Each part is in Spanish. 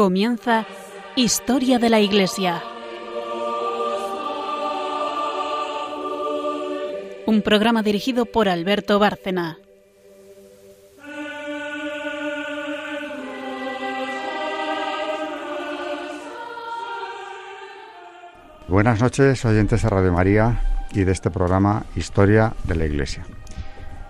Comienza Historia de la Iglesia. Un programa dirigido por Alberto Bárcena. Buenas noches, oyentes de Radio María y de este programa Historia de la Iglesia.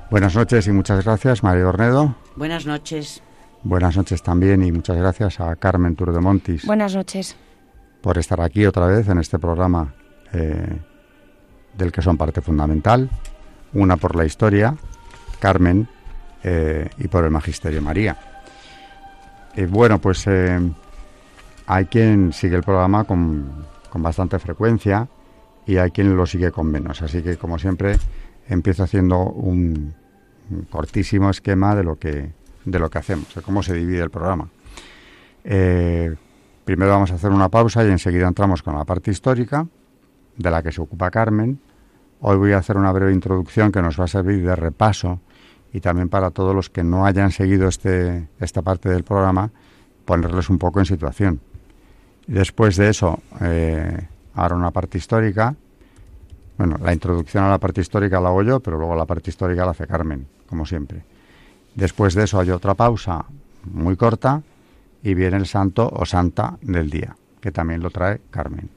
Buenas noches y muchas gracias, María Ornedo. Buenas noches. Buenas noches también y muchas gracias a Carmen Turdemontis. Buenas noches. Por estar aquí otra vez en este programa eh, del que son parte fundamental. Una por la historia, Carmen, eh, y por el Magisterio María. Y bueno, pues eh, hay quien sigue el programa con, con bastante frecuencia y hay quien lo sigue con menos. Así que, como siempre, empiezo haciendo un cortísimo esquema de lo que de lo que hacemos, de cómo se divide el programa. Eh, primero vamos a hacer una pausa y enseguida entramos con la parte histórica, de la que se ocupa Carmen. Hoy voy a hacer una breve introducción que nos va a servir de repaso y también para todos los que no hayan seguido este, esta parte del programa, ponerles un poco en situación. Después de eso, eh, ahora una parte histórica. Bueno, la introducción a la parte histórica la hago yo, pero luego la parte histórica la hace Carmen, como siempre. Después de eso hay otra pausa muy corta y viene el santo o santa del día, que también lo trae Carmen.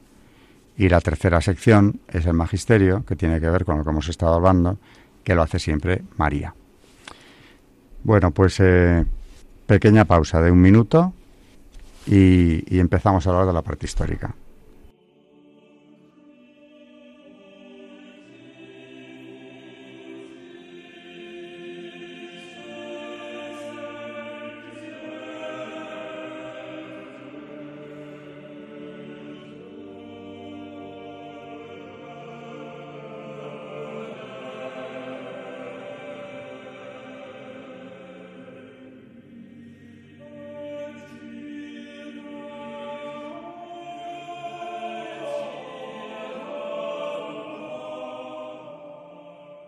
Y la tercera sección es el magisterio, que tiene que ver con lo que hemos estado hablando, que lo hace siempre María. Bueno, pues eh, pequeña pausa de un minuto y, y empezamos a hablar de la parte histórica.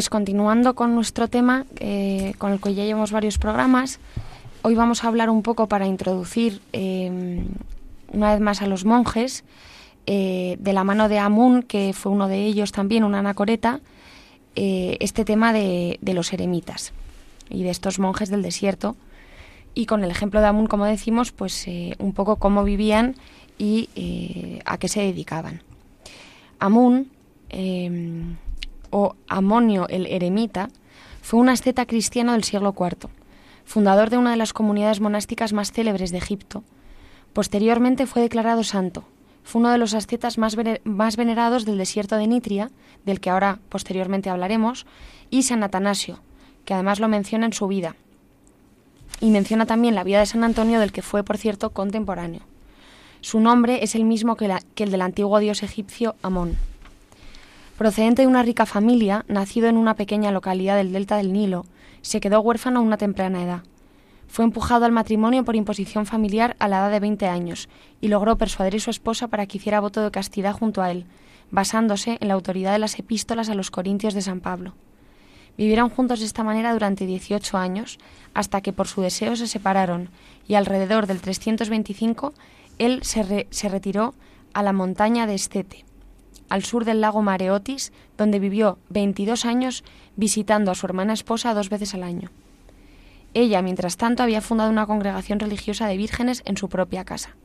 Pues continuando con nuestro tema, eh, con el que ya llevamos varios programas, hoy vamos a hablar un poco para introducir eh, una vez más a los monjes, eh, de la mano de Amun, que fue uno de ellos también, una anacoreta, este tema de, de, los eremitas y de estos monjes del desierto. Y con el ejemplo de Amun, como decimos, pues un poco cómo vivían y a qué se dedicaban. Amun o Amonio el Eremita, fue un asceta cristiano del siglo IV, fundador de una de las comunidades monásticas más célebres de Egipto. Posteriormente fue declarado santo. Fue uno de los ascetas más, venerados del desierto de Nitria, del que ahora posteriormente hablaremos, y San Atanasio, que además lo menciona en su vida. Y menciona también la vida de San Antonio, del que fue, por cierto, contemporáneo. Su nombre es el mismo que, que el del antiguo dios egipcio Amón. Procedente de una rica familia, nacido en una pequeña localidad del delta del Nilo, se quedó huérfano a una temprana edad. Fue empujado al matrimonio por imposición familiar a la edad de 20 años y logró persuadir a su esposa para que hiciera voto de castidad junto a él, basándose en la autoridad de las epístolas a los Corintios de San Pablo. Vivieron juntos de esta manera durante 18 años, hasta que por su deseo se separaron y alrededor del 325 él se, re se retiró a la montaña de Estete al sur del lago Mareotis, donde vivió 22 años visitando a su hermana esposa dos veces al año. Ella, mientras tanto, había fundado una congregación religiosa de vírgenes en su propia casa.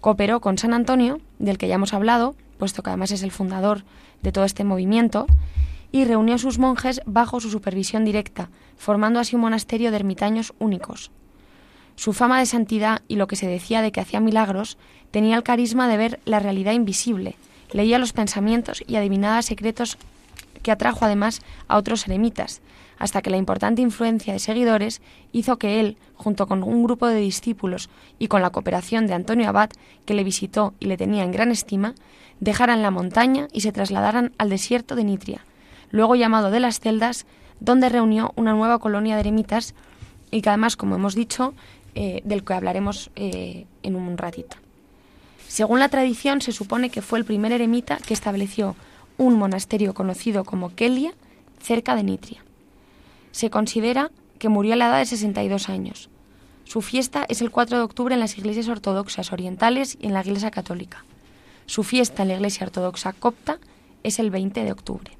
Cooperó con San Antonio, del que ya hemos hablado, puesto que además es el fundador de todo este movimiento, y reunió a sus monjes bajo su supervisión directa, formando así un monasterio de ermitaños únicos. Su fama de santidad y lo que se decía de que hacía milagros tenía el carisma de ver la realidad invisible, leía los pensamientos y adivinaba secretos que atrajo además a otros eremitas, hasta que la importante influencia de seguidores hizo que él, junto con un grupo de discípulos y con la cooperación de Antonio Abad, que le visitó y le tenía en gran estima, dejaran la montaña y se trasladaran al desierto de Nitria, luego llamado de las celdas, donde reunió una nueva colonia de eremitas y que además, como hemos dicho, eh, del que hablaremos eh, en un ratito. Según la tradición, se supone que fue el primer eremita que estableció un monasterio conocido como Kelia, cerca de Nitria. Se considera que murió a la edad de 62 años. Su fiesta es el 4 de octubre en las iglesias ortodoxas orientales y en la iglesia católica. Su fiesta en la iglesia ortodoxa copta es el 20 de octubre.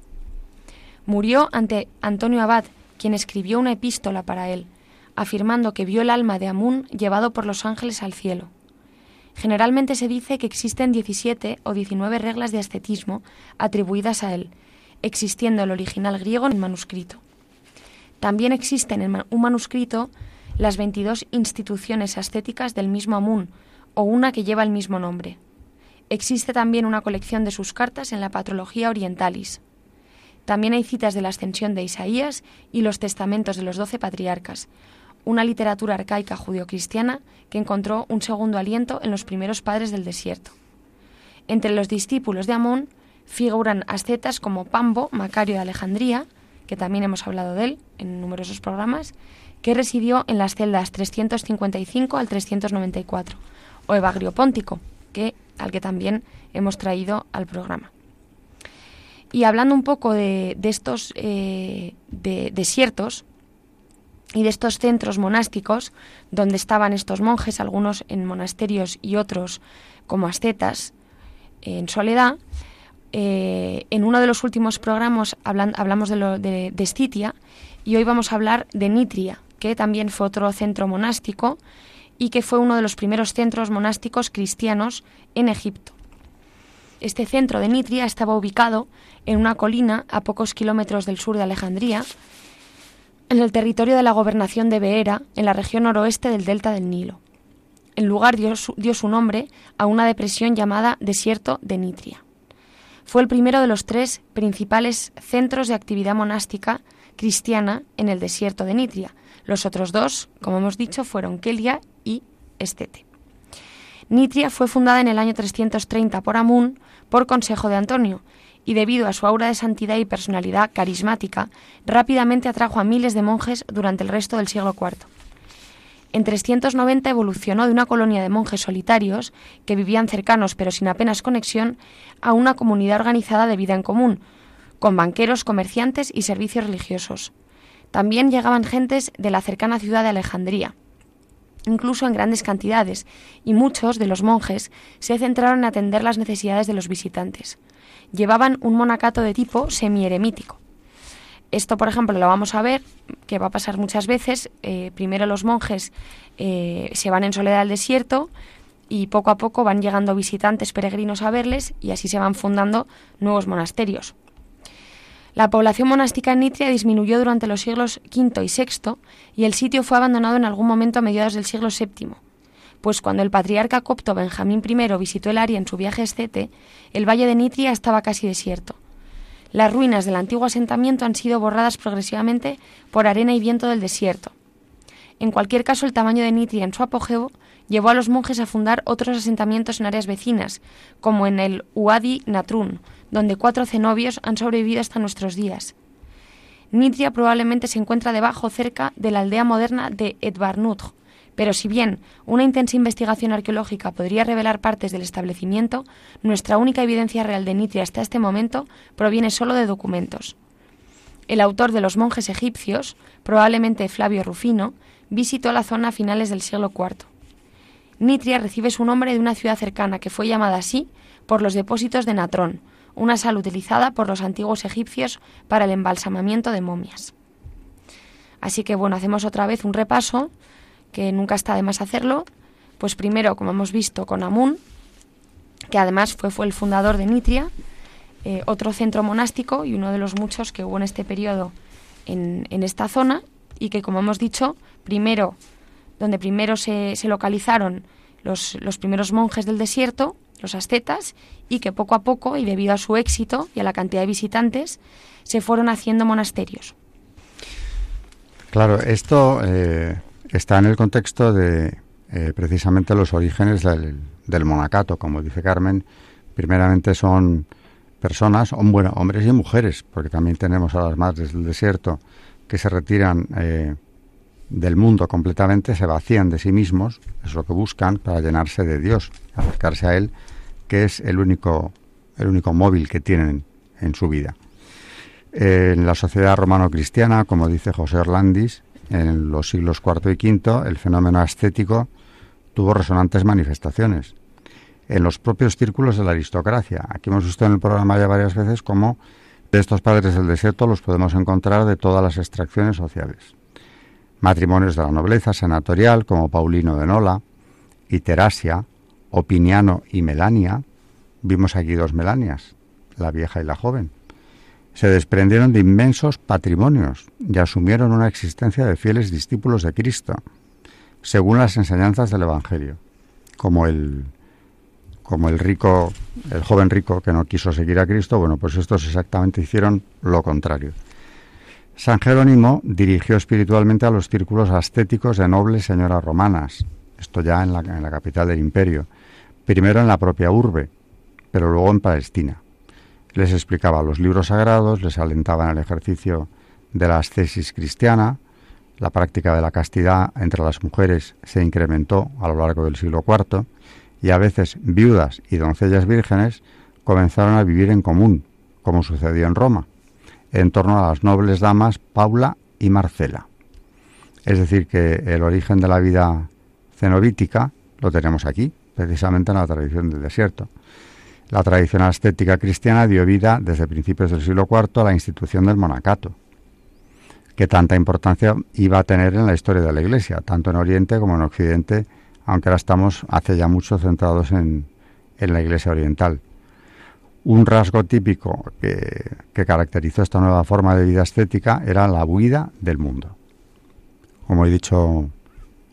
Murió ante Antonio Abad, quien escribió una epístola para él, afirmando que vio el alma de Amun llevado por los ángeles al cielo. Generalmente se dice que existen 17 o 19 reglas de ascetismo atribuidas a él, existiendo el original griego en el manuscrito. También existen en un manuscrito las 22 instituciones ascéticas del mismo Amun, o una que lleva el mismo nombre. Existe también una colección de sus cartas en la Patrología Orientalis. También hay citas de la ascensión de Isaías y los testamentos de los doce patriarcas, una literatura arcaica judio-cristiana que encontró un segundo aliento en los primeros padres del desierto. Entre los discípulos de Amón figuran ascetas como Pambo, Macario de Alejandría, que también hemos hablado de él en numerosos programas, que residió en las celdas 355 al 394, o Evagrio Póntico, que, al que también hemos traído al programa. Y hablando un poco de, estos eh, desiertos, y de estos centros monásticos donde estaban estos monjes, algunos en monasterios y otros como ascetas, en soledad. Eh, en uno de los últimos programas hablamos de, lo, de, de y hoy vamos a hablar de Nitria, que también fue otro centro monástico y que fue uno de los primeros centros monásticos cristianos en Egipto. Este centro de Nitria estaba ubicado en una colina a pocos kilómetros del sur de Alejandría, en el territorio de la gobernación de Beera, en la región noroeste del delta del Nilo. El lugar dio su, nombre a una depresión llamada Desierto de Nitria. Fue el primero de los tres principales centros de actividad monástica cristiana en el desierto de Nitria. Los otros dos, como hemos dicho, fueron Kelia y Estete. Nitria fue fundada en el año 330 por Amun por consejo de Antonio y debido a su aura de santidad y personalidad carismática, rápidamente atrajo a miles de monjes durante el resto del siglo IV. En 390 evolucionó de una colonia de monjes solitarios, que vivían cercanos pero sin apenas conexión, a una comunidad organizada de vida en común, con banqueros, comerciantes y servicios religiosos. También llegaban gentes de la cercana ciudad de Alejandría, incluso en grandes cantidades, y muchos de los monjes se centraron en atender las necesidades de los visitantes llevaban un monacato de tipo semi-eremítico. Esto, por ejemplo, lo vamos a ver, que va a pasar muchas veces. Eh, primero los monjes eh, se van en soledad al desierto y poco a poco van llegando visitantes peregrinos a verles y así se van fundando nuevos monasterios. La población monástica en Nitria disminuyó durante los siglos V y VI y el sitio fue abandonado en algún momento a mediados del siglo VII pues cuando el patriarca copto Benjamín I visitó el área en su viaje escete, el valle de Nitria estaba casi desierto. Las ruinas del antiguo asentamiento han sido borradas progresivamente por arena y viento del desierto. En cualquier caso, el tamaño de Nitria en su apogeo llevó a los monjes a fundar otros asentamientos en áreas vecinas, como en el Uadi Natrun, donde cuatro cenobios han sobrevivido hasta nuestros días. Nitria probablemente se encuentra debajo cerca de la aldea moderna de Edbarnutj, pero si bien una intensa investigación arqueológica podría revelar partes del establecimiento, nuestra única evidencia real de Nitria hasta este momento proviene solo de documentos. El autor de los monjes egipcios, probablemente Flavio Rufino, visitó la zona a finales del siglo IV. Nitria recibe su nombre de una ciudad cercana que fue llamada así por los depósitos de Natrón, una sal utilizada por los antiguos egipcios para el embalsamamiento de momias. Así que bueno, hacemos otra vez un repaso que nunca está de más hacerlo, pues primero, como hemos visto, con Amun, que además fue, fue el fundador de Nitria, eh, otro centro monástico y uno de los muchos que hubo en este periodo en, en esta zona y que, como hemos dicho, primero, donde primero se, se localizaron los, los, primeros monjes del desierto, los ascetas, y que poco a poco, y debido a su éxito y a la cantidad de visitantes, se fueron haciendo monasterios. Claro, esto eh, está en el contexto de eh, precisamente los orígenes del, del, monacato, como dice Carmen. Primeramente son personas, bueno, hombres y mujeres, porque también tenemos a las madres del desierto que se retiran eh, del mundo completamente, se vacían de sí mismos, es lo que buscan para llenarse de Dios, acercarse a Él, que es el único, el único móvil que tienen en su vida. En la sociedad romano-cristiana, como dice José Orlandis, en los siglos IV y V, el fenómeno ascético tuvo resonantes manifestaciones. En los propios círculos de la aristocracia. Aquí hemos visto en el programa ya varias veces cómo de estos padres del desierto los podemos encontrar de todas las extracciones sociales. Matrimonios de la nobleza senatorial, como Paulino de Nola, y Terasia, Opiniano y Melania. Vimos aquí dos Melanias, la vieja y la joven se desprendieron de inmensos patrimonios y asumieron una existencia de fieles discípulos de Cristo, según las enseñanzas del Evangelio, como el como el rico, el joven rico que no quiso seguir a Cristo, bueno, pues estos exactamente hicieron lo contrario. San Jerónimo dirigió espiritualmente a los círculos ascéticos de nobles señoras romanas, esto ya en la, en la capital del imperio, primero en la propia urbe, pero luego en Palestina les explicaba los libros sagrados, les alentaba en el ejercicio de la ascesis cristiana, la práctica de la castidad entre las mujeres se incrementó a lo largo del siglo IV y a veces viudas y doncellas vírgenes comenzaron a vivir en común, como sucedió en Roma, en torno a las nobles damas Paula y Marcela. Es decir, que el origen de la vida cenobítica lo tenemos aquí, precisamente en la tradición del desierto. La tradición estética cristiana dio vida desde principios del siglo IV a la institución del monacato, que tanta importancia iba a tener en la historia de la Iglesia, tanto en Oriente como en Occidente, aunque ahora estamos hace ya mucho centrados en, la Iglesia oriental. Un rasgo típico que, que caracterizó esta nueva forma de vida estética era la huida del mundo. Como he dicho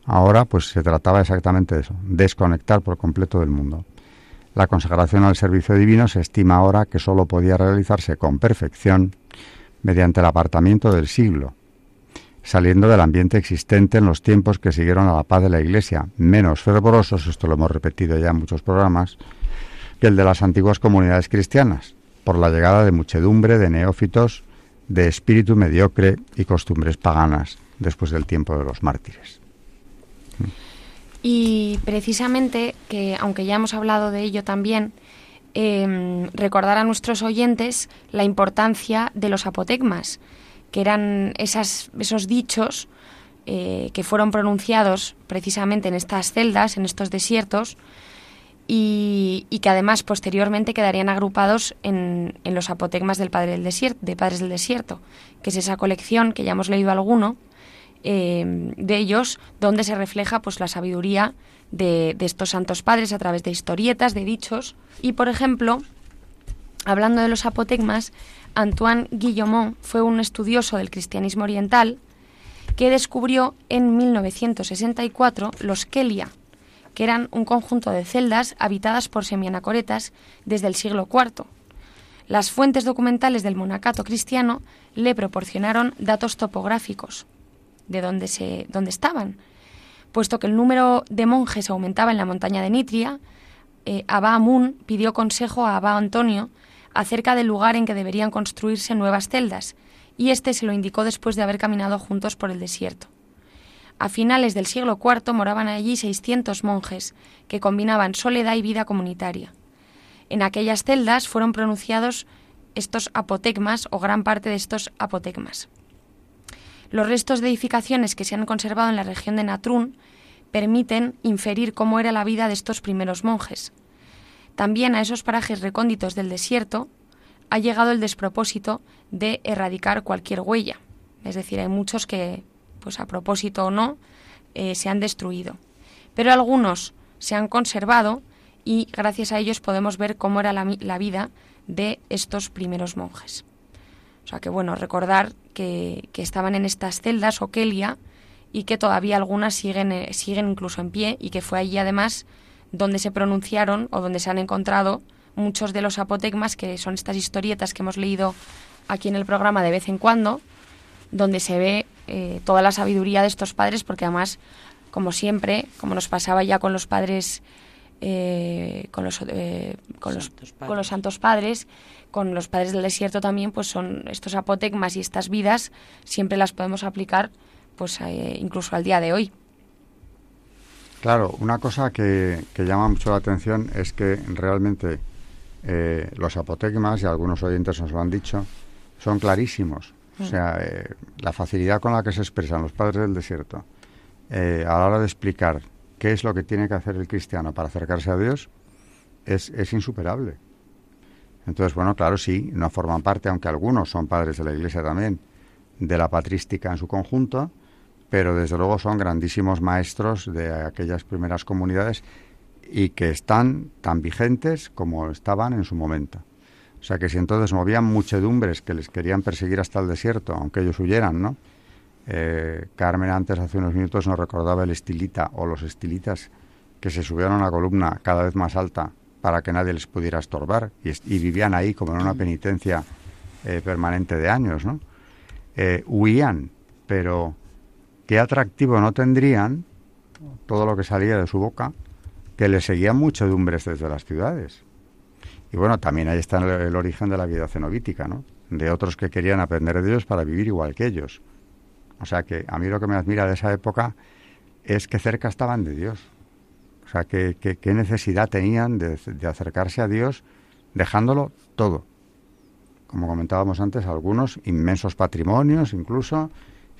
ahora, pues se trataba exactamente de eso, desconectar por completo del mundo. La consagración al servicio divino se estima ahora que sólo podía realizarse con perfección mediante el apartamiento del siglo, saliendo del ambiente existente en los tiempos que siguieron a la paz de la Iglesia, menos fervorosos, esto lo hemos repetido ya en muchos programas, que el de las antiguas comunidades cristianas, por la llegada de muchedumbre de neófitos de espíritu mediocre y costumbres paganas después del tiempo de los mártires. Y precisamente, que aunque ya hemos hablado de ello también, em, recordar a nuestros oyentes la importancia de los apotegmas, que eran esas, esos dichos eh, que fueron pronunciados precisamente en estas celdas, en estos desiertos, y, que además posteriormente quedarían agrupados en, en, los apotegmas del Padre del Desierto, de Padres del Desierto, que es esa colección que ya hemos leído alguno, Em, de ellos, donde se refleja pues la sabiduría de, estos santos padres a través de historietas, de dichos. Y por ejemplo, hablando de los apotegmas, Antoine Guillomont fue un estudioso del cristianismo oriental que descubrió en 1964 los Kelia, que eran un conjunto de celdas habitadas por semianacoretas desde el siglo IV. Las fuentes documentales del monacato cristiano le proporcionaron datos topográficos de dónde, se, dónde estaban. Puesto que el número de monjes aumentaba en la montaña de Nitria, eh, Abba Amun pidió consejo a Abba Antonio acerca del lugar en que deberían construirse nuevas celdas, y éste se lo indicó después de haber caminado juntos por el desierto. A finales del siglo IV moraban allí 600 monjes, que combinaban soledad y vida comunitaria. En aquellas celdas fueron pronunciados estos apotegmas o gran parte de estos apotegmas. Los restos de edificaciones que se han conservado en la región de Natrún permiten inferir cómo era la vida de estos primeros monjes. También a esos parajes recónditos del desierto ha llegado el despropósito de erradicar cualquier huella. Es decir, hay muchos que, pues a propósito o no, eh, se han destruido. Pero algunos se han conservado y gracias a ellos podemos ver cómo era la vida de estos primeros monjes. O sea que bueno, recordar que, estaban en estas celdas o Kelia y que todavía algunas siguen, eh, siguen incluso en pie y que fue allí además donde se pronunciaron o donde se han encontrado muchos de los apotegmas, que son estas historietas que hemos leído aquí en el programa de vez en cuando, donde se ve eh, toda la sabiduría de estos padres, porque además, como siempre, como nos pasaba ya con los padres, eh, con, los, eh, con, los, con los santos padres, con los padres del desierto también, pues son estos apotegmas y estas vidas, siempre las podemos aplicar pues incluso al día de hoy. Claro, una cosa que, que llama mucho la atención es que realmente los apotegmas, y algunos oyentes nos lo han dicho, son clarísimos. O mm. sea, eh, la facilidad con la que se expresan los padres del desierto eh, a la hora de explicar qué es lo que tiene que hacer el cristiano para acercarse a Dios es, es insuperable. Entonces, bueno, claro, sí, no forman parte, aunque algunos son padres de la Iglesia también, de la patrística en su conjunto, pero desde luego son grandísimos maestros de aquellas primeras comunidades y que están tan vigentes como estaban en su momento. O sea que si entonces movían muchedumbres que les querían perseguir hasta el desierto, aunque ellos huyeran, ¿no? Eh, Carmen antes, hace unos minutos, nos recordaba el estilita o los estilitas que se subieron a una columna cada vez más alta para que nadie les pudiera estorbar y, vivían ahí como en una penitencia eh, permanente de años, ¿no? Eh, huían, pero qué atractivo no tendrían todo lo que salía de su boca, que le seguían muchedumbres desde las ciudades. Y bueno, también ahí está el, origen de la vida cenobítica, ¿no? De otros que querían aprender de Dios para vivir igual que ellos. O sea que a mí lo que me admira de esa época es que cerca estaban de Dios. O sea, qué que, necesidad tenían de, acercarse a Dios dejándolo todo. Como comentábamos antes, algunos inmensos patrimonios, incluso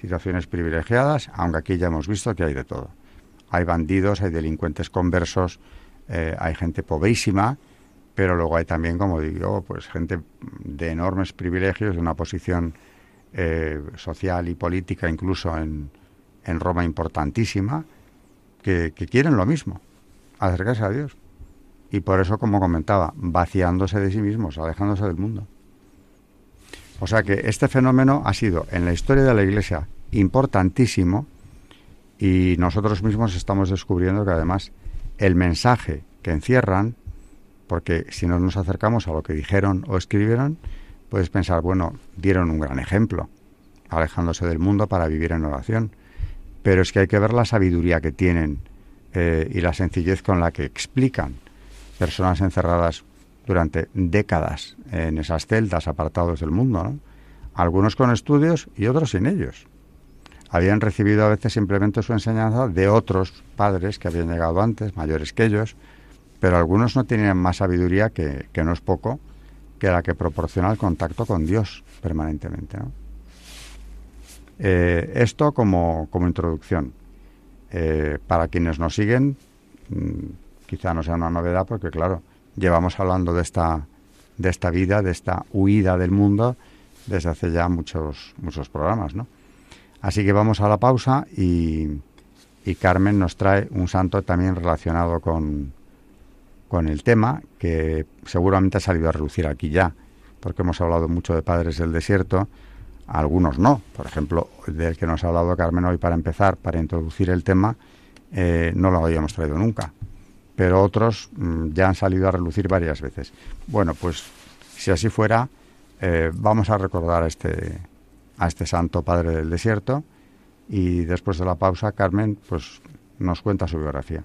situaciones privilegiadas, aunque aquí ya hemos visto que hay de todo. Hay bandidos, hay delincuentes conversos, eh, hay gente pobrísima pero luego hay también, como digo, pues gente de enormes privilegios, de una posición eh, social y política, incluso en, en Roma importantísima, que, quieren lo mismo, acercarse a Dios. Y por eso, como comentaba, vaciándose de sí mismos, alejándose del mundo. O sea que este fenómeno ha sido en la historia de la Iglesia importantísimo y nosotros mismos estamos descubriendo que además el mensaje que encierran porque si no nos acercamos a lo que dijeron o escribieron, puedes pensar, bueno, dieron un gran ejemplo, alejándose del mundo para vivir en oración. Pero es que hay que ver la sabiduría que tienen eh, y la sencillez con la que explican personas encerradas durante décadas en esas celdas apartados del mundo, ¿no? algunos con estudios y otros sin ellos. Habían recibido a veces simplemente su enseñanza de otros padres que habían llegado antes, mayores que ellos, pero algunos no tienen más sabiduría que, que no es poco, que la que proporciona el contacto con Dios permanentemente. Eh, esto como, como introducción. Eh, para quienes nos siguen, mm, quizá no sea una novedad porque, claro, llevamos hablando de esta, de esta vida, de esta huida del mundo desde hace ya muchos, muchos programas. ¿no? Así que vamos a la pausa y, y Carmen nos trae un santo también relacionado con, con el tema, que seguramente ha salido a reducir aquí ya, porque hemos hablado mucho de padres del desierto, algunos no. Por ejemplo, del que nos ha hablado Carmen hoy para empezar, para introducir el tema, eh, no lo habíamos traído nunca. Pero otros mm, ya han salido a relucir varias veces. Bueno, pues si así fuera, eh, vamos a recordar a este, a este santo padre del desierto y después de la pausa, Carmen, pues nos cuenta su biografía.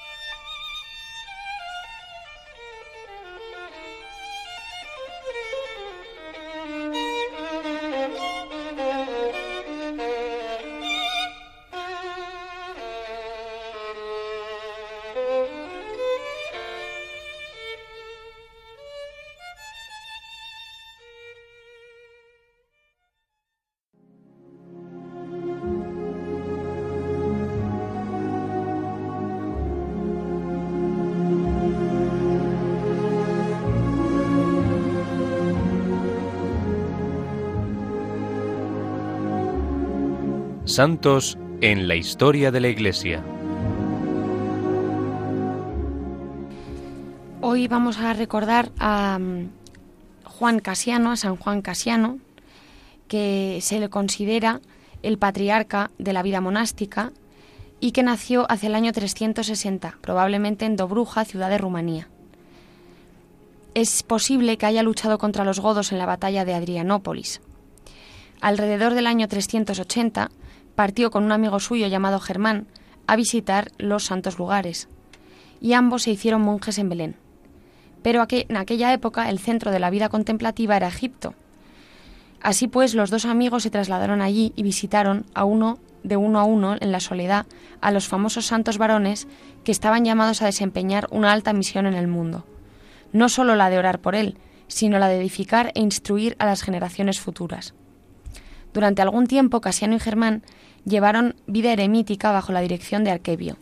Santos en la historia de la Iglesia. Hoy vamos a recordar a mm, Juan Casiano, a San Juan Casiano, que se le considera el patriarca de la vida monástica y que nació hacia el año 360, probablemente en Dobruja, ciudad de Rumanía. Es posible que haya luchado contra los godos en la batalla de Adrianópolis. Alrededor del año 380 partió con un amigo suyo llamado Germán a visitar los santos lugares, y ambos se hicieron monjes en Belén. Pero en aquella época el centro de la vida contemplativa era Egipto. Así pues, los dos amigos se trasladaron allí y visitaron a uno de uno a uno en la soledad a los famosos santos varones que estaban llamados a desempeñar una alta misión en el mundo, no solo la de orar por él, sino la de edificar e instruir a las generaciones futuras. Durante algún tiempo, Casiano y Germán llevaron vida eremítica bajo la dirección de Arquebio.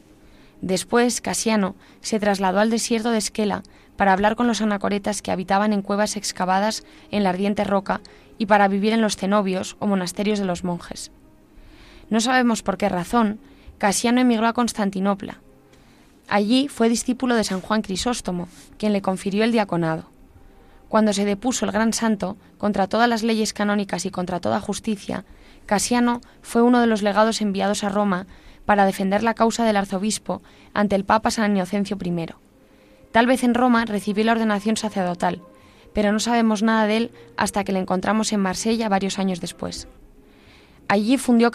Después, Casiano se trasladó al desierto de Esquela para hablar con los anacoretas que habitaban en cuevas excavadas en la ardiente roca y para vivir en los cenobios o monasterios de los monjes. No sabemos por qué razón, Casiano emigró a Constantinopla. Allí fue discípulo de San Juan Crisóstomo, quien le confirió el diaconado. Cuando se depuso el gran santo contra todas las leyes canónicas y contra toda justicia, Casiano fue uno de los legados enviados a Roma para defender la causa del arzobispo ante el Papa San Inocencio I. Tal vez en Roma recibió la ordenación sacerdotal, pero no sabemos nada de él hasta que le encontramos en Marsella varios años después. Allí fundó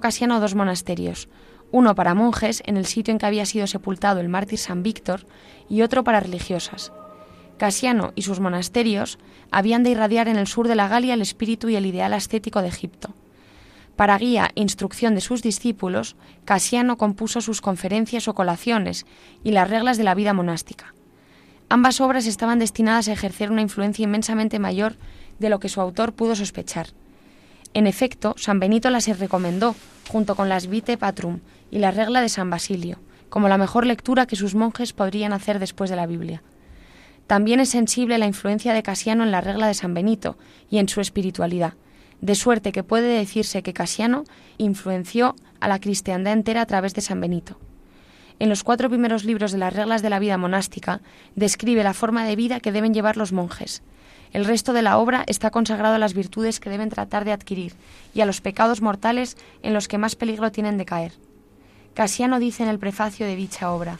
Casiano dos monasterios, uno para monjes en el sitio en que había sido sepultado el mártir San Víctor y otro para religiosas. Casiano y sus monasterios habían de irradiar en el sur de la Galia el espíritu y el ideal ascético de Egipto. Para guía e instrucción de sus discípulos, Casiano compuso sus conferencias o colaciones y las reglas de la vida monástica. Ambas obras estaban destinadas a ejercer una influencia inmensamente mayor de lo que su autor pudo sospechar. En efecto, San Benito las recomendó, junto con las Vite Patrum y la regla de San Basilio, como la mejor lectura que sus monjes podrían hacer después de la Biblia. También es sensible la influencia de Casiano en la regla de San Benito y en su espiritualidad, de suerte que puede decirse que Casiano influenció a la cristiandad entera a través de San Benito. En los cuatro primeros libros de las reglas de la vida monástica describe la forma de vida que deben llevar los monjes, el resto de la obra está consagrado a las virtudes que deben tratar de adquirir y a los pecados mortales en los que más peligro tienen de caer. Casiano dice en el prefacio de dicha obra,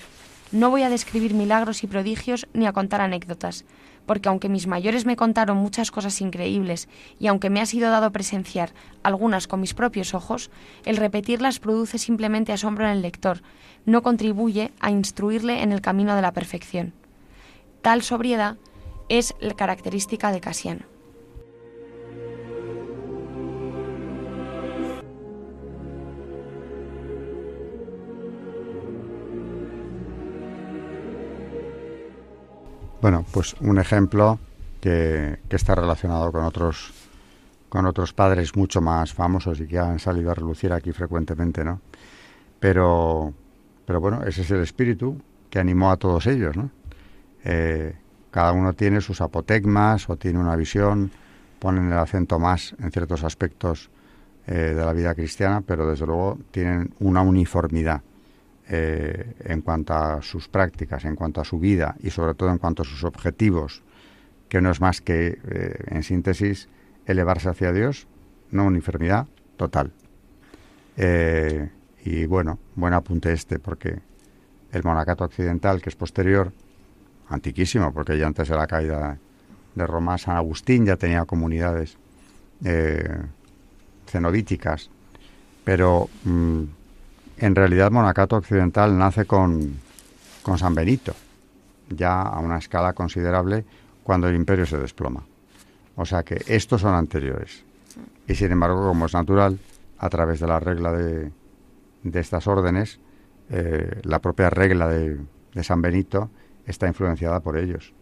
No voy a describir milagros y prodigios ni a contar anécdotas, porque aunque mis mayores me contaron muchas cosas increíbles y aunque me ha sido dado presenciar algunas con mis propios ojos, el repetirlas produce simplemente asombro en el lector, no contribuye a instruirle en el camino de la perfección. Tal sobriedad es la característica de Casiano. Bueno, pues un ejemplo que, está relacionado con otros con otros padres mucho más famosos y que han salido a relucir aquí frecuentemente, ¿no? Pero, pero bueno, ese es el espíritu que animó a todos ellos, ¿no? Eh, cada uno tiene sus apotegmas o tiene una visión, ponen el acento más en ciertos aspectos eh, de la vida cristiana, pero desde luego tienen una uniformidad eh, en cuanto a sus prácticas, en cuanto a su vida y sobre todo en cuanto a sus objetivos, que no es más que, eh, en síntesis, elevarse hacia Dios, no uniformidad total. y bueno, buen apunte este, porque el monacato occidental, que es posterior, antiquísimo, porque ya antes de la caída de Roma, San Agustín ya tenía comunidades eh, cenodíticas, pero mm, en realidad Monacato Occidental nace con, con San Benito, ya a una escala considerable cuando el imperio se desploma. O sea que estos son anteriores. Y sin embargo, como es natural, a través de la regla de, de estas órdenes, eh, la propia regla de, de San Benito está influenciada por ellos.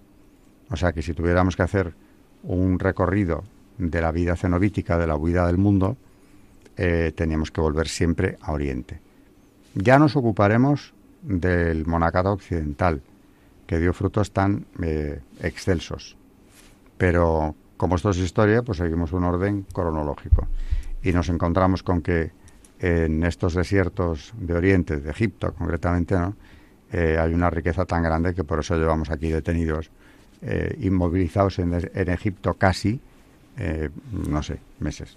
O sea que si tuviéramos que hacer un recorrido de la vida cenobítica, de la vida del mundo, eh, teníamos que volver siempre a Oriente. Ya nos ocuparemos del monacato occidental, que dio frutos tan eh, excelsos. Pero como esto es historia, pues seguimos un orden cronológico. Y nos encontramos con que en estos desiertos de Oriente, de Egipto concretamente, ¿no? Eh, hay una riqueza tan grande que por eso llevamos aquí detenidos, eh, inmovilizados en, en, Egipto casi, no sé, meses.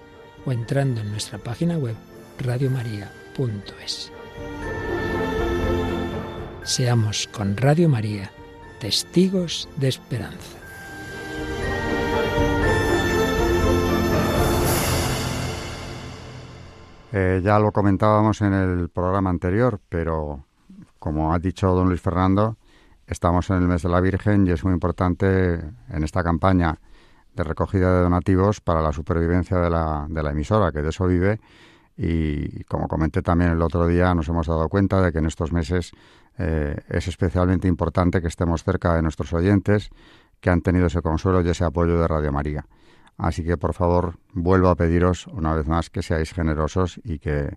o entrando en nuestra página web radiomaria.es. Seamos con Radio María testigos de esperanza. Eh, ya lo comentábamos en el programa anterior, pero como ha dicho don Luis Fernando, estamos en el mes de la Virgen y es muy importante en esta campaña de recogida de donativos para la supervivencia de la, de la emisora, que de eso vive. Y como comenté también el otro día, nos hemos dado cuenta de que en estos meses eh, es especialmente importante que estemos cerca de nuestros oyentes que han tenido ese consuelo y ese apoyo de Radio María. Así que por favor vuelvo a pediros una vez más que seáis generosos y que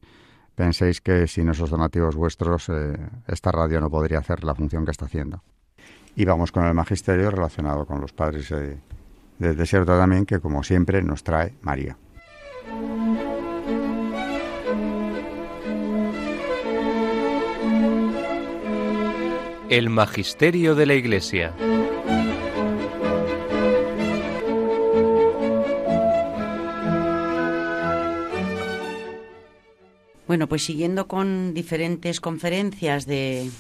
penséis que sin esos donativos vuestros eh, esta radio no podría hacer la función que está haciendo. Y vamos con el magisterio relacionado con los padres del desierto también, que como siempre nos trae María. El Magisterio de la Iglesia. Bueno, pues siguiendo con diferentes conferencias de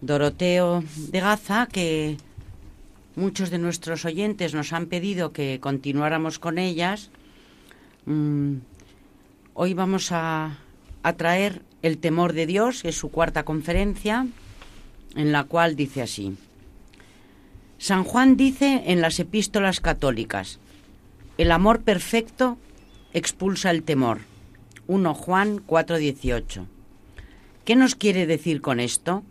Doroteo de Gaza, que muchos de nuestros oyentes nos han pedido que continuáramos con ellas, mm, hoy vamos a, a traer El temor de Dios, que es su cuarta conferencia, en la cual dice así. San Juan dice en las epístolas católicas, el amor perfecto expulsa el temor. 1 Juan 4:18. ¿Qué nos quiere decir con esto?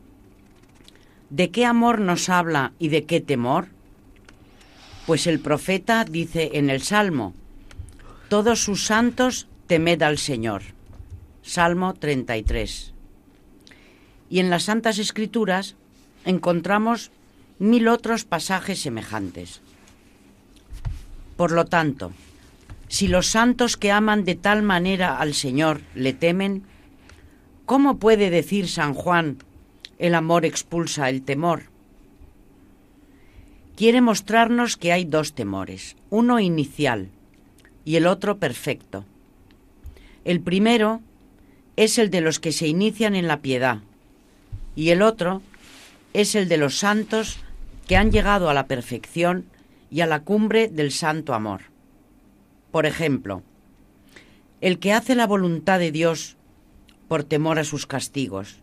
¿De qué amor nos habla y de qué temor? Pues el profeta dice en el Salmo, todos sus santos temed al Señor. Salmo 33 y en las Santas Escrituras encontramos mil otros pasajes semejantes. Por lo tanto, si los santos que aman de tal manera al Señor le temen, ¿cómo puede decir San Juan el amor expulsa el temor? Quiere mostrarnos que hay dos temores, uno inicial y el otro perfecto. El primero es el de los que se inician en la piedad, y el otro es el de los santos que han llegado a la perfección y a la cumbre del santo amor. Por ejemplo, el que hace la voluntad de Dios por temor a sus castigos.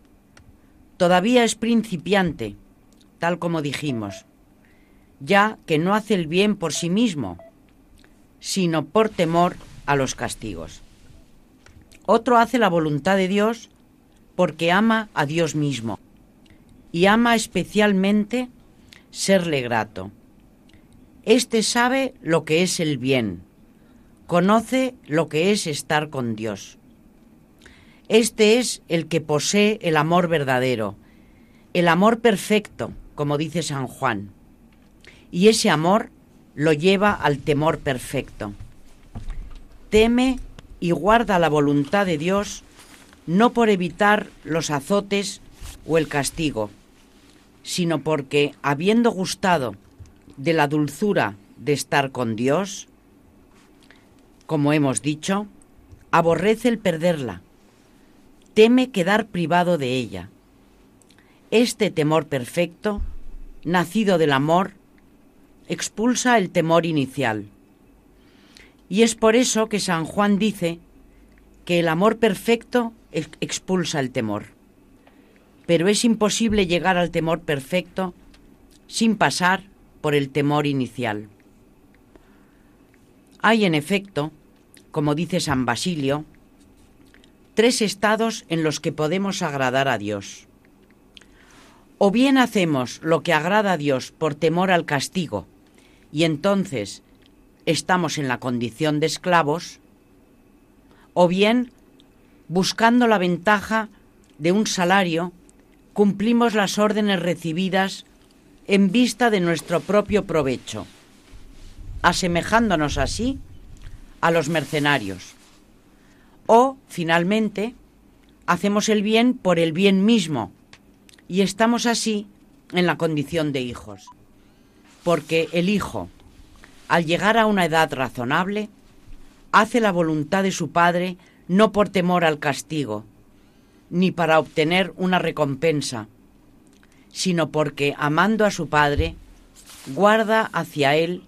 Todavía es principiante, tal como dijimos, ya que no hace el bien por sí mismo, sino por temor a los castigos. Otro hace la voluntad de Dios porque ama a Dios mismo y ama especialmente serle grato. Este sabe lo que es el bien, conoce lo que es estar con Dios. Este es el que posee el amor verdadero, el amor perfecto, como dice San Juan. Y ese amor lo lleva al temor perfecto. Teme y guarda la voluntad de Dios no por evitar los azotes o el castigo, sino porque, habiendo gustado de la dulzura de estar con Dios, como hemos dicho, aborrece el perderla, teme quedar privado de ella. Este temor perfecto, nacido del amor, expulsa el temor inicial. Y es por eso que San Juan dice que el amor perfecto expulsa el temor. Pero es imposible llegar al temor perfecto sin pasar por el temor inicial. Hay, en efecto, como dice San Basilio, tres estados en los que podemos agradar a Dios. O bien hacemos lo que agrada a Dios por temor al castigo, y entonces estamos en la condición de esclavos, o bien, buscando la ventaja de un salario, cumplimos las órdenes recibidas en vista de nuestro propio provecho, asemejándonos así a los mercenarios. O, finalmente, hacemos el bien por el bien mismo y estamos así en la condición de hijos. Porque el hijo, al llegar a una edad razonable, hace la voluntad de su padre no por temor al castigo, ni para obtener una recompensa, sino porque, amando a su padre, guarda hacia él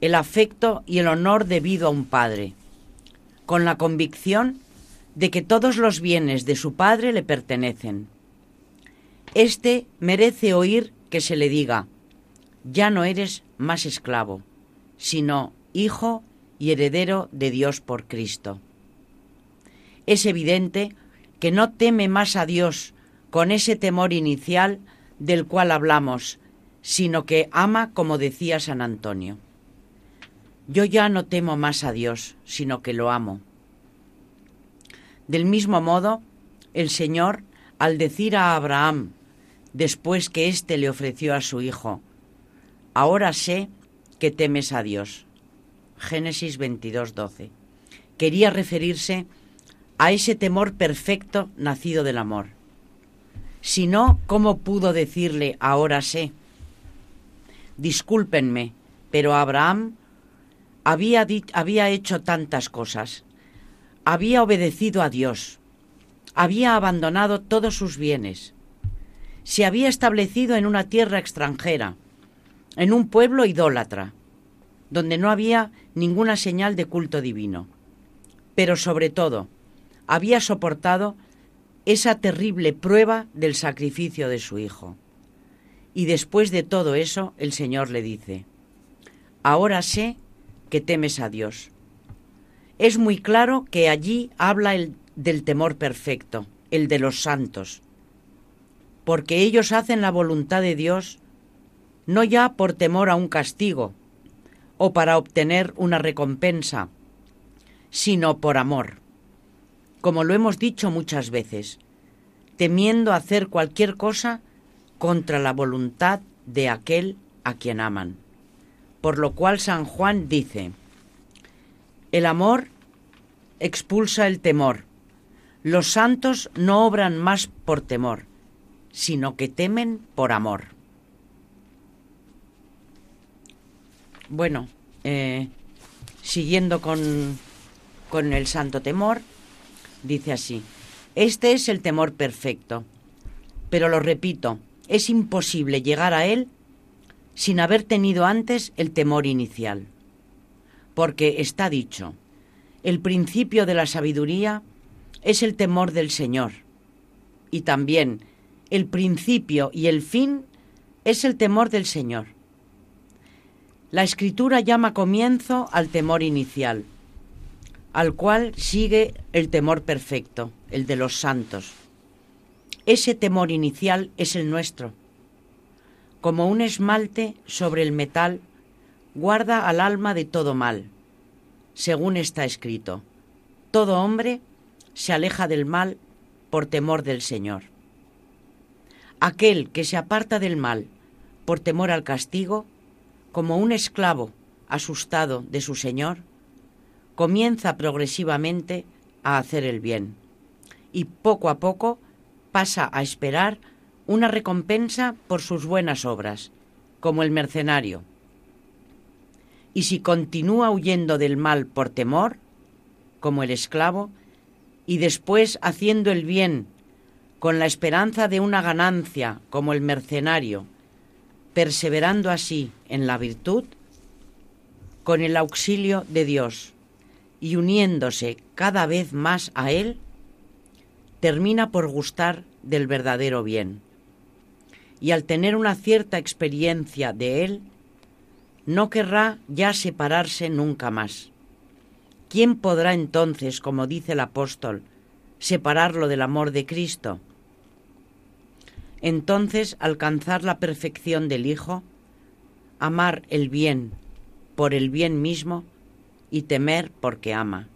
el afecto y el honor debido a un padre, con la convicción de que todos los bienes de su padre le pertenecen. Este merece oír que se le diga, ya no eres más esclavo, sino hijo y heredero de Dios por Cristo. Es evidente que no teme más a Dios con ese temor inicial del cual hablamos, sino que ama como decía San Antonio. Yo ya no temo más a Dios, sino que lo amo. Del mismo modo, el Señor, al decir a Abraham, después que éste le ofreció a su hijo, ahora sé que temes a Dios. Génesis 22, 12. Quería referirse a ese temor perfecto nacido del amor. Si no, ¿cómo pudo decirle ahora sé? Discúlpenme, pero Abraham había, había hecho tantas cosas, había obedecido a Dios, había abandonado todos sus bienes, se había establecido en una tierra extranjera, en un pueblo idólatra, donde no había ninguna señal de culto divino. Pero sobre todo, había soportado esa terrible prueba del sacrificio de su hijo. Y después de todo eso, el Señor le dice, ahora sé que temes a Dios. Es muy claro que allí habla el del temor perfecto, el de los santos, porque ellos hacen la voluntad de Dios no ya por temor a un castigo o para obtener una recompensa, sino por amor, como lo hemos dicho muchas veces, temiendo hacer cualquier cosa contra la voluntad de aquel a quien aman por lo cual San Juan dice, el amor expulsa el temor. Los santos no obran más por temor, sino que temen por amor. Bueno, eh, siguiendo con, con el santo temor, dice así, este es el temor perfecto, pero lo repito, es imposible llegar a él sin haber tenido antes el temor inicial. Porque está dicho, el principio de la sabiduría es el temor del Señor. Y también el principio y el fin es el temor del Señor. La escritura llama comienzo al temor inicial, al cual sigue el temor perfecto, el de los santos. Ese temor inicial es el nuestro como un esmalte sobre el metal, guarda al alma de todo mal, según está escrito. Todo hombre se aleja del mal por temor del Señor. Aquel que se aparta del mal por temor al castigo, como un esclavo asustado de su Señor, comienza progresivamente a hacer el bien y poco a poco pasa a esperar una recompensa por sus buenas obras, como el mercenario. Y si continúa huyendo del mal por temor, como el esclavo, y después haciendo el bien con la esperanza de una ganancia, como el mercenario, perseverando así en la virtud, con el auxilio de Dios y uniéndose cada vez más a Él, termina por gustar del verdadero bien. Y al tener una cierta experiencia de él, no querrá ya separarse nunca más. ¿Quién podrá entonces, como dice el apóstol, separarlo del amor de Cristo? Entonces alcanzar la perfección del Hijo, amar el bien por el bien mismo y temer porque ama.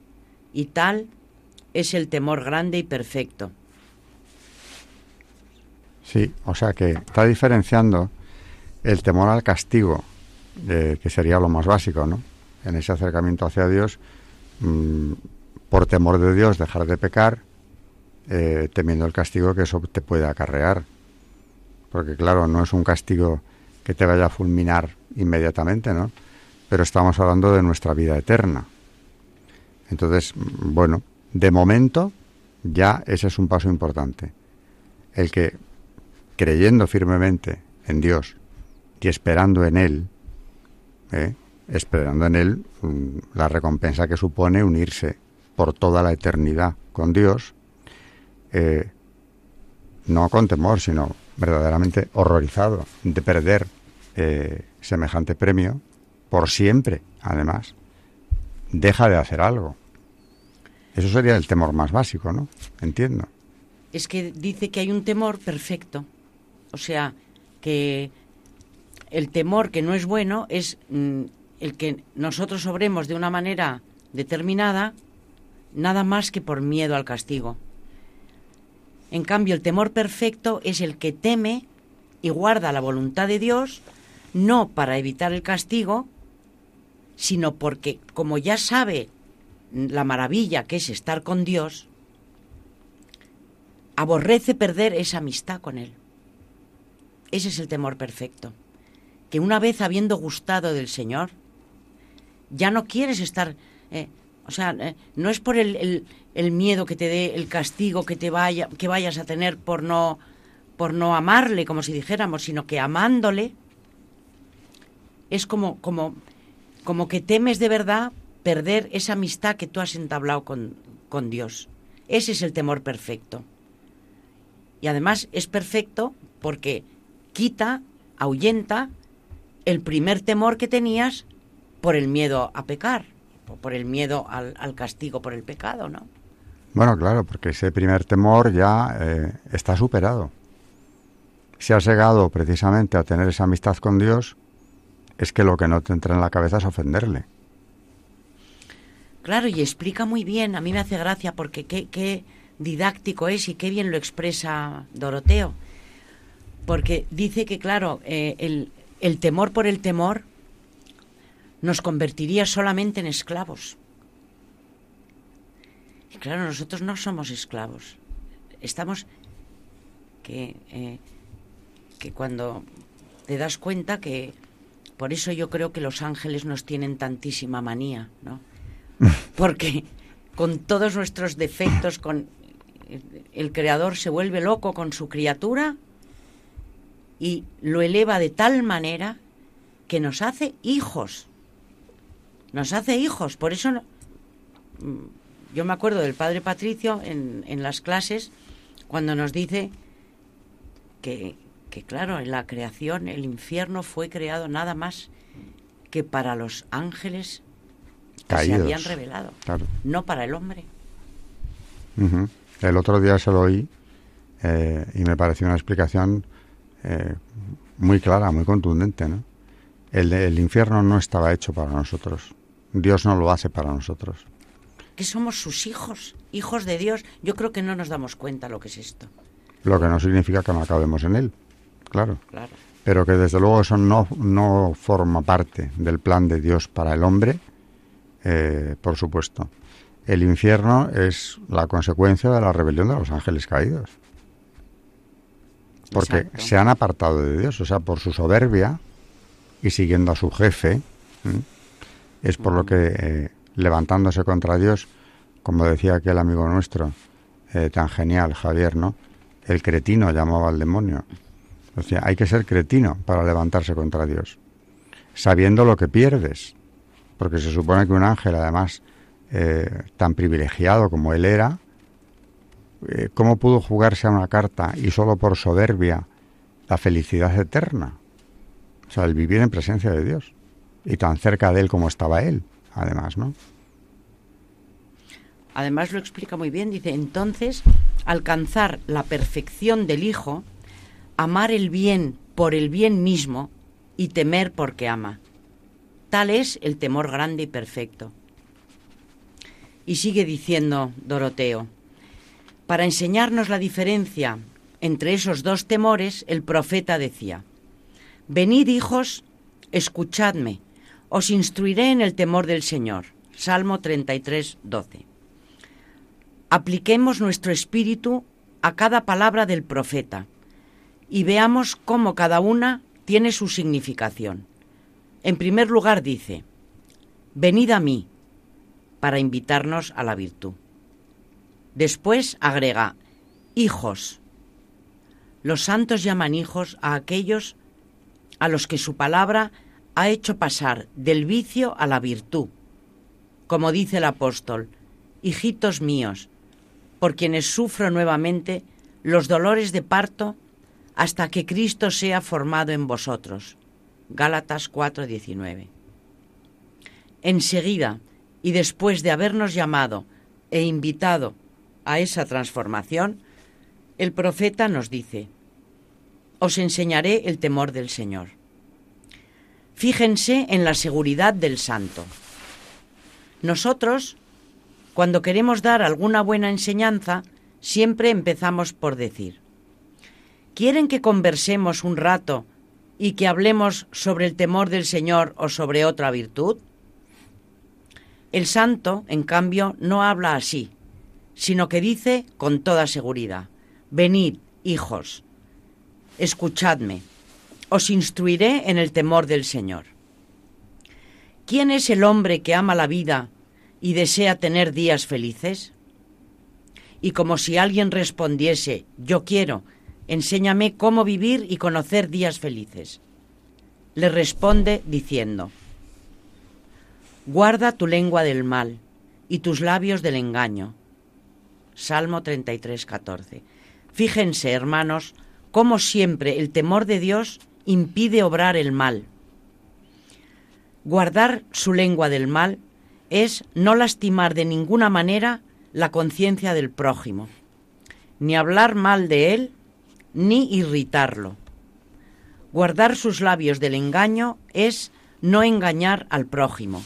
Y tal es el temor grande y perfecto. Sí, o sea que está diferenciando el temor al castigo, que sería lo más básico, ¿no? En ese acercamiento hacia Dios, mm, por temor de Dios, dejar de pecar, eh, temiendo el castigo que eso te puede acarrear. Porque claro, no es un castigo que te vaya a fulminar inmediatamente, ¿no? Pero estamos hablando de nuestra vida eterna. Entonces, bueno, de momento, ya ese es un paso importante. El que, creyendo firmemente en Dios y esperando en Él, ¿eh? esperando en Él mm, la recompensa que supone unirse por toda la eternidad con Dios, eh, no con temor, sino verdaderamente horrorizado de perder eh, semejante premio por siempre, además, deja de hacer algo. Eso sería el temor más básico, ¿no? Entiendo. Es que dice que hay un temor perfecto. O sea, que el temor que no es bueno es mm, el que nosotros obremos de una manera determinada, nada más que por miedo al castigo. En cambio, el temor perfecto es el que teme y guarda la voluntad de Dios, no para evitar el castigo, sino porque, como ya sabe la maravilla que es estar con Dios, aborrece perder esa amistad con Él. Ese es el temor perfecto. Que una vez habiendo gustado del Señor, ya no quieres estar... Eh, o sea, eh, no es por el, el, miedo que te dé, el castigo que te vaya, que vayas a tener por no, por no amarle, como si dijéramos, sino que amándole es como, como, como que temes de verdad perder esa amistad que tú has entablado con, con Dios. Ese es el temor perfecto. Y además es perfecto porque quita, ahuyenta el primer temor que tenías por el miedo a pecar, por el miedo al, castigo por el pecado, ¿no? Bueno, claro, porque ese primer temor ya eh, está superado. Si has llegado precisamente a tener esa amistad con Dios, es que lo que no te entra en la cabeza es ofenderle. Claro, y explica muy bien, a mí me hace gracia porque qué, didáctico es y qué bien lo expresa Doroteo. Porque dice que, claro, eh, el, el temor por el temor nos convertiría solamente en esclavos. Y claro, nosotros no somos esclavos. Estamos que, eh, que cuando te das cuenta que por eso yo creo que los ángeles nos tienen tantísima manía, ¿no? porque con todos nuestros defectos, con el creador se vuelve loco con su criatura y lo eleva de tal manera que nos hace hijos. Nos hace hijos. Por eso mm, yo me acuerdo del padre Patricio en, en las clases cuando nos dice que, que, claro, en la creación el infierno fue creado nada más que para los ángeles se habían revelado, no para el hombre. El otro día se lo oí eh, y me pareció una explicación eh, muy clara, muy contundente. ¿no? El, el infierno no estaba hecho para nosotros. Dios no lo hace para nosotros. Que somos sus hijos, hijos de Dios. Yo creo que no nos damos cuenta lo que es esto. Lo que no significa que no acabemos en Él, claro. Claro. Pero que desde luego eso no, no forma parte del plan de Dios para el hombre, eh, por supuesto. El infierno es la consecuencia de la rebelión de los ángeles caídos. Porque Exacto. se han apartado de Dios, o sea, por su soberbia y siguiendo a su jefe, es por lo que eh, levantándose contra Dios, como decía aquel amigo nuestro, eh, tan genial, Javier, ¿no? El cretino llamaba al demonio. O sea, hay que ser cretino para levantarse contra Dios, sabiendo lo que pierdes, porque se supone que un ángel, además, eh, tan privilegiado como él era, eh, ¿cómo pudo jugarse a una carta y solo por soberbia la felicidad eterna? O sea, el vivir en presencia de Dios y tan cerca de él como estaba él, además, ¿no? Además lo explica muy bien, dice, entonces, alcanzar la perfección del Hijo, amar el bien por el bien mismo y temer porque ama. Tal es el temor grande y perfecto. Y sigue diciendo Doroteo, para enseñarnos la diferencia entre esos dos temores, el profeta decía, Venid hijos, escuchadme, os instruiré en el temor del Señor. Salmo 33, 12. Apliquemos nuestro espíritu a cada palabra del profeta y veamos cómo cada una tiene su significación. En primer lugar dice, venid a mí para invitarnos a la virtud. Después agrega, hijos. Los santos llaman hijos a aquellos a los que su palabra ha hecho pasar del vicio a la virtud. Como dice el apóstol, hijitos míos, por quienes sufro nuevamente los dolores de parto hasta que Cristo sea formado en vosotros. Gálatas 4:19. Enseguida, y después de habernos llamado e invitado a esa transformación, el profeta nos dice, os enseñaré el temor del Señor. Fíjense en la seguridad del santo. Nosotros, cuando queremos dar alguna buena enseñanza, siempre empezamos por decir, ¿quieren que conversemos un rato y que hablemos sobre el temor del Señor o sobre otra virtud? El santo, en cambio, no habla así, sino que dice con toda seguridad, venid, hijos, escuchadme, os instruiré en el temor del Señor. ¿Quién es el hombre que ama la vida y desea tener días felices? Y como si alguien respondiese, yo quiero, enséñame cómo vivir y conocer días felices. Le responde diciendo, guarda tu lengua del mal y tus labios del engaño. Salmo 33, 14. Fíjense, hermanos, cómo siempre el temor de Dios impide obrar el mal. Guardar su lengua del mal es no lastimar de ninguna manera la conciencia del prójimo, ni hablar mal de él, ni irritarlo. Guardar sus labios del engaño es no engañar al prójimo.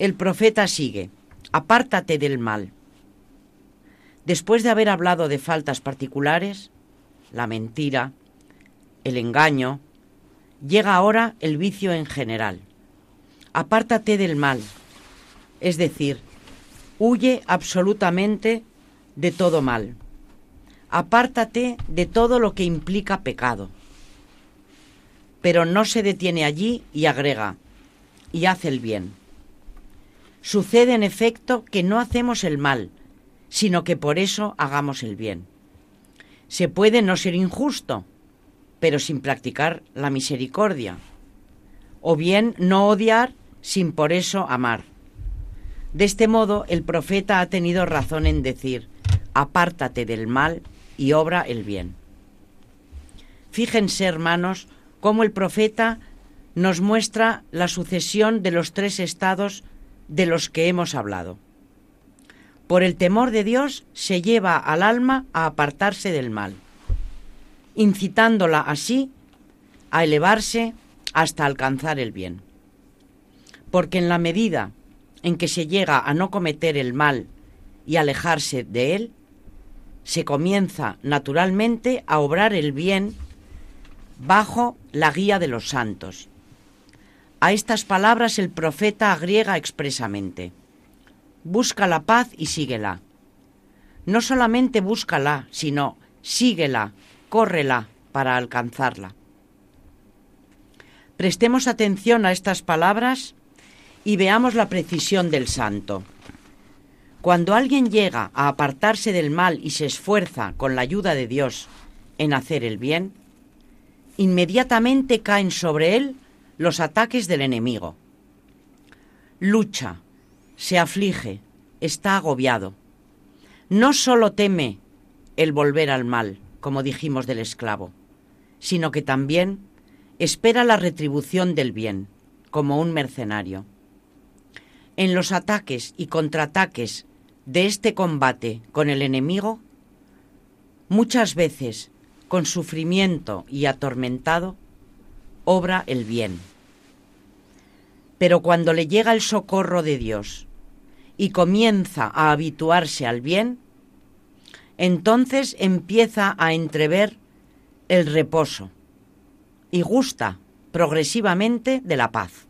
El profeta sigue, apártate del mal. Después de haber hablado de faltas particulares, la mentira, el engaño, llega ahora el vicio en general. Apártate del mal, es decir, huye absolutamente de todo mal. Apártate de todo lo que implica pecado. Pero no se detiene allí y agrega, y hace el bien. Sucede en efecto que no hacemos el mal, sino que por eso hagamos el bien. Se puede no ser injusto, pero sin practicar la misericordia, o bien no odiar sin por eso amar. De este modo, el profeta ha tenido razón en decir, apártate del mal y obra el bien. Fíjense, hermanos, cómo el profeta nos muestra la sucesión de los tres estados de los que hemos hablado. Por el temor de Dios se lleva al alma a apartarse del mal, incitándola así a elevarse hasta alcanzar el bien. porque en la medida en que se llega a no cometer el mal y alejarse de él, se comienza naturalmente a obrar el bien bajo la guía de los santos. A estas palabras el profeta agriega expresamente, busca la paz y síguela. No solamente búscala, sino síguela, córrela para alcanzarla. Prestemos atención a estas palabras y veamos la precisión del santo. Cuando alguien llega a apartarse del mal y se esfuerza con la ayuda de Dios en hacer el bien, inmediatamente caen sobre él los ataques del enemigo. Lucha, se aflige, está agobiado. No solo teme el volver al mal, como dijimos del esclavo, sino que también espera la retribución del bien, como un mercenario. En los ataques y contraataques de este combate con el enemigo, muchas veces con sufrimiento y atormentado, obra el bien. Pero cuando le llega el socorro de Dios y comienza a habituarse al bien, entonces empieza a entrever el reposo y gusta progresivamente de la paz.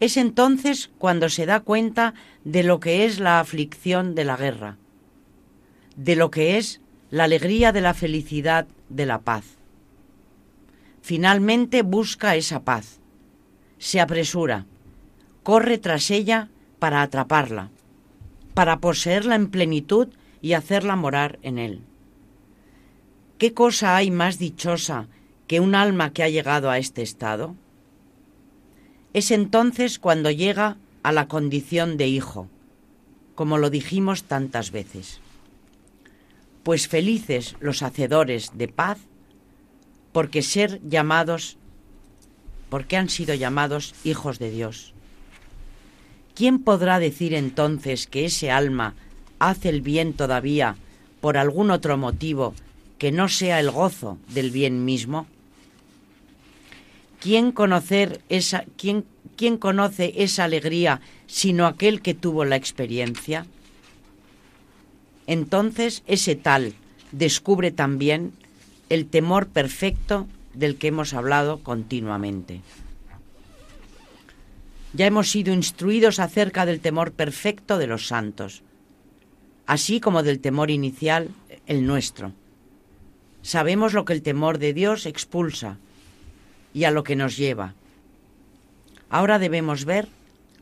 Es entonces cuando se da cuenta de lo que es la aflicción de la guerra, de lo que es la alegría de la felicidad de la paz. Finalmente busca esa paz, se apresura, corre tras ella para atraparla, para poseerla en plenitud y hacerla morar en él. ¿Qué cosa hay más dichosa que un alma que ha llegado a este estado? Es entonces cuando llega a la condición de hijo, como lo dijimos tantas veces. Pues felices los hacedores de paz, porque ser llamados, porque han sido llamados hijos de Dios. ¿Quién podrá decir entonces que ese alma hace el bien todavía por algún otro motivo que no sea el gozo del bien mismo? ¿quién, conocer esa, quién, quién conoce esa alegría sino aquel que tuvo la experiencia? Entonces ese tal descubre también el temor perfecto del que hemos hablado continuamente. Ya hemos sido instruidos acerca del temor perfecto de los santos, así como del temor inicial, el nuestro. Sabemos lo que el temor de Dios expulsa, y a lo que nos lleva. Ahora debemos ver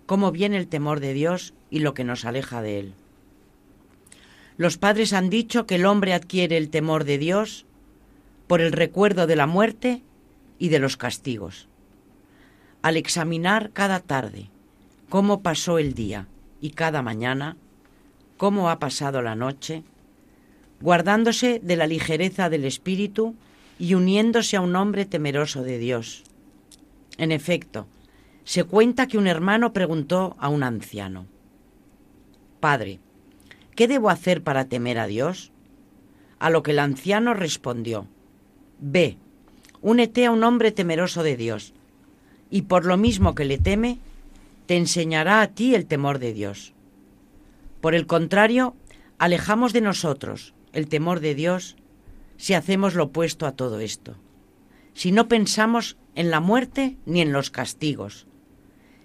cómo viene el temor de Dios y lo que nos aleja de él. Los padres han dicho que el hombre adquiere el temor de Dios por el recuerdo de la muerte y de los castigos. Al examinar cada tarde cómo pasó el día y cada mañana, cómo ha pasado la noche, guardándose de la ligereza del espíritu y uniéndose a un hombre temeroso de Dios. En efecto, se cuenta que un hermano preguntó a un anciano, Padre, ¿qué debo hacer para temer a Dios? A lo que el anciano respondió, Ve, únete a un hombre temeroso de Dios, y por lo mismo que le teme, te enseñará a ti el temor de Dios. Por el contrario, alejamos de nosotros el temor de Dios si hacemos lo opuesto a todo esto, si no pensamos en la muerte ni en los castigos,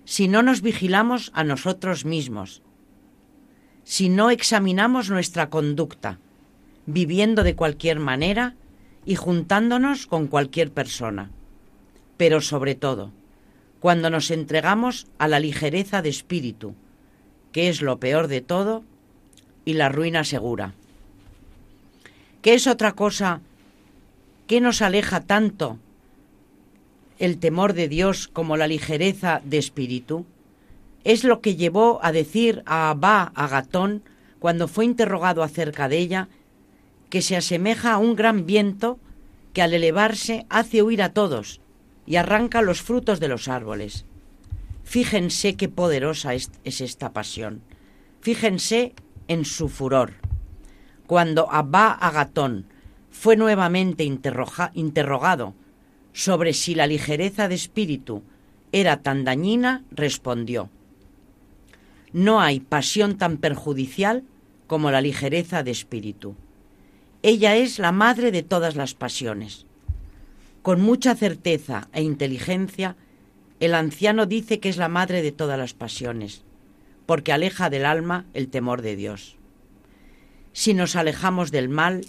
si no nos vigilamos a nosotros mismos, si no examinamos nuestra conducta, viviendo de cualquier manera y juntándonos con cualquier persona, pero sobre todo, cuando nos entregamos a la ligereza de espíritu, que es lo peor de todo y la ruina segura. ¿Qué es otra cosa que nos aleja tanto el temor de Dios como la ligereza de espíritu? Es lo que llevó a decir a Abba Agatón cuando fue interrogado acerca de ella, que se asemeja a un gran viento que al elevarse hace huir a todos y arranca los frutos de los árboles. Fíjense qué poderosa es, es esta pasión. Fíjense en su furor cuando Abba Agatón fue nuevamente interrogado sobre si la ligereza de espíritu era tan dañina, respondió, no hay pasión tan perjudicial como la ligereza de espíritu. Ella es la madre de todas las pasiones. Con mucha certeza e inteligencia, el anciano dice que es la madre de todas las pasiones, porque aleja del alma el temor de Dios. Si nos alejamos del mal,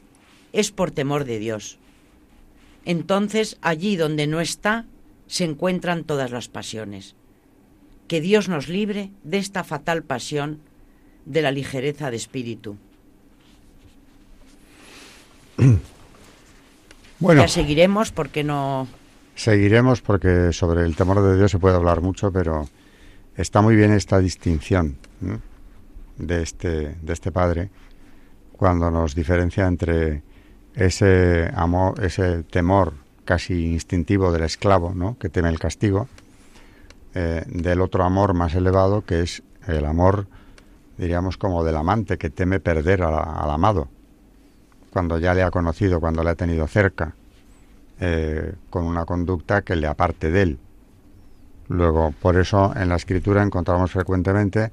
es por temor de Dios. Entonces, allí donde no está, se encuentran todas las pasiones. Que Dios nos libre de esta fatal pasión de la ligereza de espíritu. Bueno, ya seguiremos porque no... Seguiremos porque sobre el temor de Dios se puede hablar mucho, pero está muy bien esta distinción de, este, de este padre cuando nos diferencia entre ese amor, ese temor casi instintivo del esclavo, ¿no? que teme el castigo, eh, del otro amor más elevado que es el amor, diríamos, como del amante que teme perder al amado, cuando ya le ha conocido, cuando le ha tenido cerca, eh, con una conducta que le aparte de él. Luego, por eso en la escritura encontramos frecuentemente,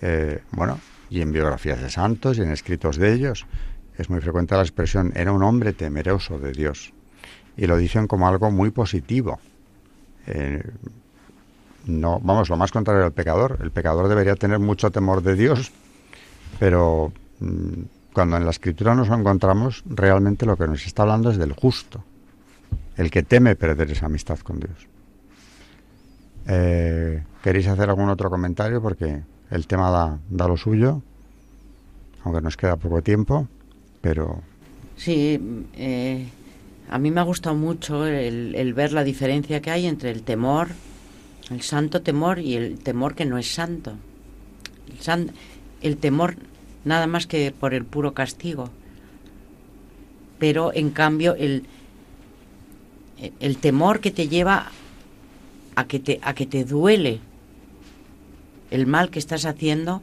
eh, bueno, y en biografías de santos y en escritos de ellos, es muy frecuente la expresión, era un hombre temeroso de Dios. Y lo dicen como algo muy positivo. Eh, no, vamos, lo más contrario al pecador. El pecador debería tener mucho temor de Dios, pero mm, cuando en la escritura nos encontramos, realmente lo que nos está hablando es del justo, el que teme perder esa amistad con Dios. Eh, ¿Queréis hacer algún otro comentario? Porque el tema da, da lo suyo, aunque nos queda poco tiempo, pero... Sí, eh, a mí me ha gustado mucho el, ver la diferencia que hay entre el temor, el santo temor y el temor que no es santo. El, el temor nada más que por el puro castigo. Pero en cambio el, el temor que te lleva a que te, a que te duele el mal que estás haciendo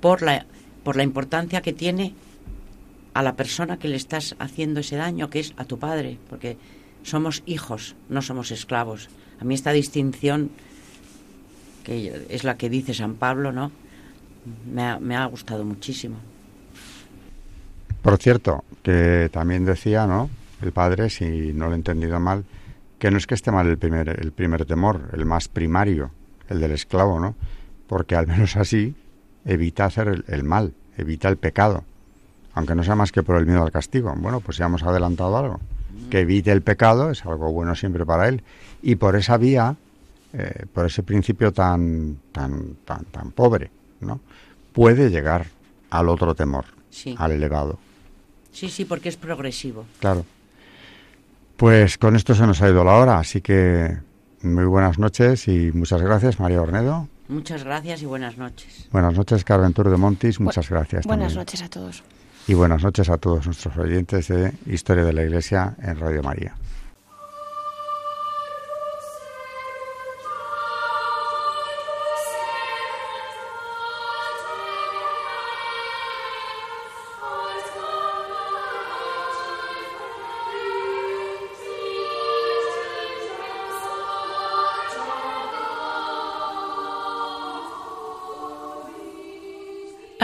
por la, por la importancia que tiene a la persona que le estás haciendo ese daño, que es a tu padre, porque somos hijos, no somos esclavos. A mí esta distinción, que es la que dice San Pablo, ¿no? Me ha, me ha gustado muchísimo. Por cierto, que también decía, ¿no? El padre, si no lo he entendido mal, que no es que esté mal el primer, el primer temor, el más primario, el del esclavo, ¿no? Porque al menos así evita hacer el, mal, evita el pecado, aunque no sea más que por el miedo al castigo. Bueno, pues ya hemos adelantado algo. Que evite el pecado es algo bueno siempre para él. Y por esa vía, eh, por ese principio tan, tan, tan, tan pobre, ¿no? Puede llegar al otro temor, al elevado. Sí, sí, porque es progresivo. Claro. Pues con esto se nos ha ido la hora, así que muy buenas noches y muchas gracias, María Ornedo. Muchas gracias y buenas noches. Buenas noches, Carventur de Montis, muchas gracias. Buenas noches a todos. Y buenas noches a todos nuestros oyentes de Historia de la Iglesia en Radio María.